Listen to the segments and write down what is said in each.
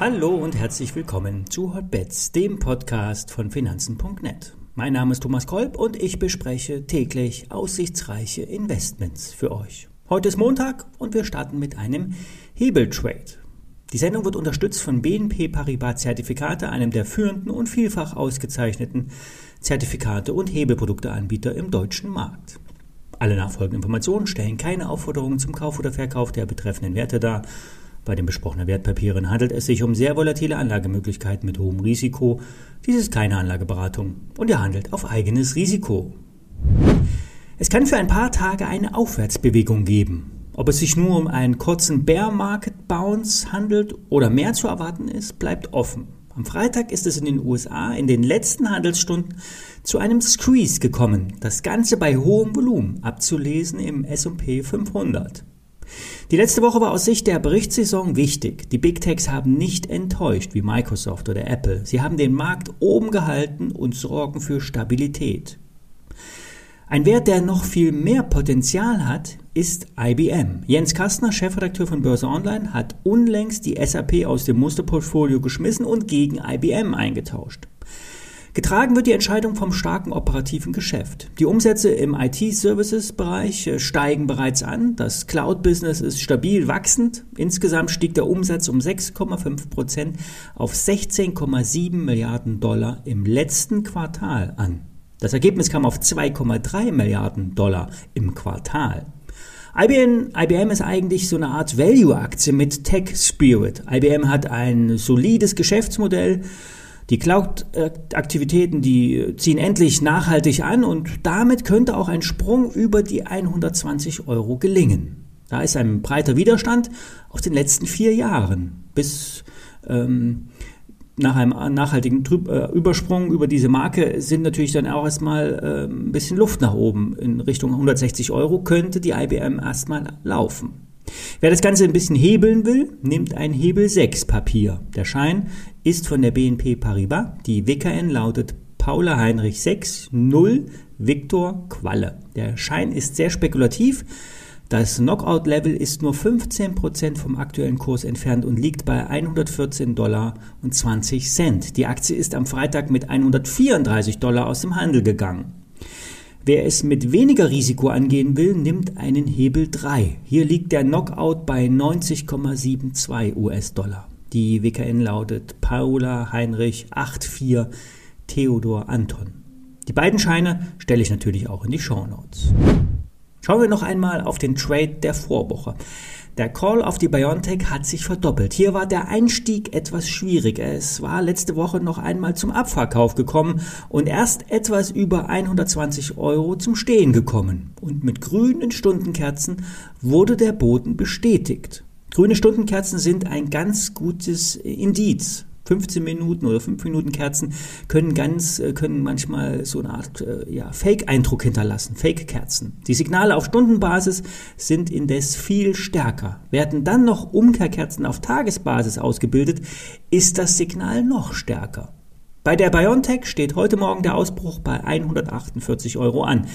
Hallo und herzlich willkommen zu Hotbets, dem Podcast von Finanzen.net. Mein Name ist Thomas Kolb und ich bespreche täglich aussichtsreiche Investments für euch. Heute ist Montag und wir starten mit einem Hebeltrade. Die Sendung wird unterstützt von BNP Paribas Zertifikate, einem der führenden und vielfach ausgezeichneten Zertifikate und Hebelprodukteanbieter im deutschen Markt. Alle nachfolgenden Informationen stellen keine Aufforderungen zum Kauf oder Verkauf der betreffenden Werte dar bei den besprochenen Wertpapieren handelt es sich um sehr volatile Anlagemöglichkeiten mit hohem Risiko. Dies ist keine Anlageberatung und ihr handelt auf eigenes Risiko. Es kann für ein paar Tage eine Aufwärtsbewegung geben. Ob es sich nur um einen kurzen Bear Market Bounce handelt oder mehr zu erwarten ist, bleibt offen. Am Freitag ist es in den USA in den letzten Handelsstunden zu einem Squeeze gekommen, das Ganze bei hohem Volumen, abzulesen im S&P 500. Die letzte Woche war aus Sicht der Berichtssaison wichtig. Die Big Techs haben nicht enttäuscht wie Microsoft oder Apple. Sie haben den Markt oben gehalten und sorgen für Stabilität. Ein Wert, der noch viel mehr Potenzial hat, ist IBM. Jens Kastner, Chefredakteur von Börse Online, hat unlängst die SAP aus dem Musterportfolio geschmissen und gegen IBM eingetauscht. Getragen wird die Entscheidung vom starken operativen Geschäft. Die Umsätze im IT-Services-Bereich äh, steigen bereits an. Das Cloud-Business ist stabil wachsend. Insgesamt stieg der Umsatz um 6,5 Prozent auf 16,7 Milliarden Dollar im letzten Quartal an. Das Ergebnis kam auf 2,3 Milliarden Dollar im Quartal. IBM, IBM ist eigentlich so eine Art Value-Aktie mit Tech Spirit. IBM hat ein solides Geschäftsmodell, die Cloud-Aktivitäten, die ziehen endlich nachhaltig an und damit könnte auch ein Sprung über die 120 Euro gelingen. Da ist ein breiter Widerstand aus den letzten vier Jahren bis ähm, nach einem nachhaltigen äh, Übersprung über diese Marke sind natürlich dann auch erstmal äh, ein bisschen Luft nach oben. In Richtung 160 Euro könnte die IBM erstmal laufen. Wer das Ganze ein bisschen hebeln will, nimmt ein Hebel 6 Papier. Der Schein ist von der BNP Paribas. Die WKN lautet Paula Heinrich 6 0 Viktor Qualle. Der Schein ist sehr spekulativ. Das Knockout-Level ist nur 15% vom aktuellen Kurs entfernt und liegt bei 114 Dollar und 20 Cent. Die Aktie ist am Freitag mit 134 Dollar aus dem Handel gegangen. Wer es mit weniger Risiko angehen will, nimmt einen Hebel 3. Hier liegt der Knockout bei 90,72 US-Dollar. Die WKN lautet Paula Heinrich 84 Theodor Anton. Die beiden Scheine stelle ich natürlich auch in die Show Notes. Schauen wir noch einmal auf den Trade der Vorwoche. Der Call auf die Biontech hat sich verdoppelt. Hier war der Einstieg etwas schwierig. Es war letzte Woche noch einmal zum Abverkauf gekommen und erst etwas über 120 Euro zum Stehen gekommen. Und mit grünen Stundenkerzen wurde der Boden bestätigt. Grüne Stundenkerzen sind ein ganz gutes Indiz 15 Minuten oder 5 Minuten Kerzen können ganz, äh, können manchmal so eine Art äh, ja, Fake-Eindruck hinterlassen, Fake-Kerzen. Die Signale auf Stundenbasis sind indes viel stärker. Werden dann noch Umkehrkerzen auf Tagesbasis ausgebildet, ist das Signal noch stärker. Bei der BioNTech steht heute Morgen der Ausbruch bei 148 Euro an.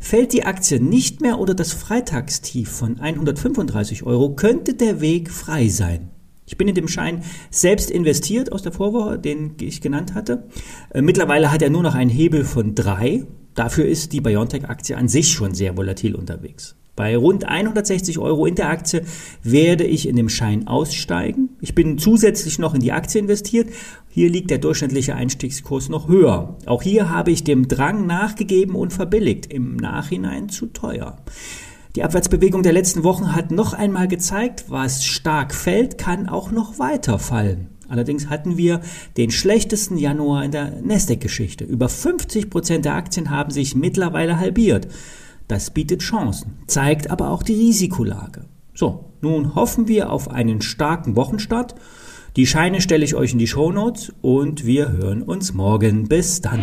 Fällt die Aktie nicht mehr unter das Freitagstief von 135 Euro, könnte der Weg frei sein. Ich bin in dem Schein selbst investiert aus der Vorwoche, den ich genannt hatte. Äh, mittlerweile hat er nur noch einen Hebel von drei. Dafür ist die BioNTech-Aktie an sich schon sehr volatil unterwegs. Bei rund 160 Euro in der Aktie werde ich in dem Schein aussteigen. Ich bin zusätzlich noch in die Aktie investiert. Hier liegt der durchschnittliche Einstiegskurs noch höher. Auch hier habe ich dem Drang nachgegeben und verbilligt. Im Nachhinein zu teuer. Die Abwärtsbewegung der letzten Wochen hat noch einmal gezeigt, was stark fällt, kann auch noch weiter fallen. Allerdings hatten wir den schlechtesten Januar in der Nasdaq-Geschichte. Über 50 Prozent der Aktien haben sich mittlerweile halbiert. Das bietet Chancen, zeigt aber auch die Risikolage. So, nun hoffen wir auf einen starken Wochenstart. Die Scheine stelle ich euch in die Shownotes und wir hören uns morgen. Bis dann.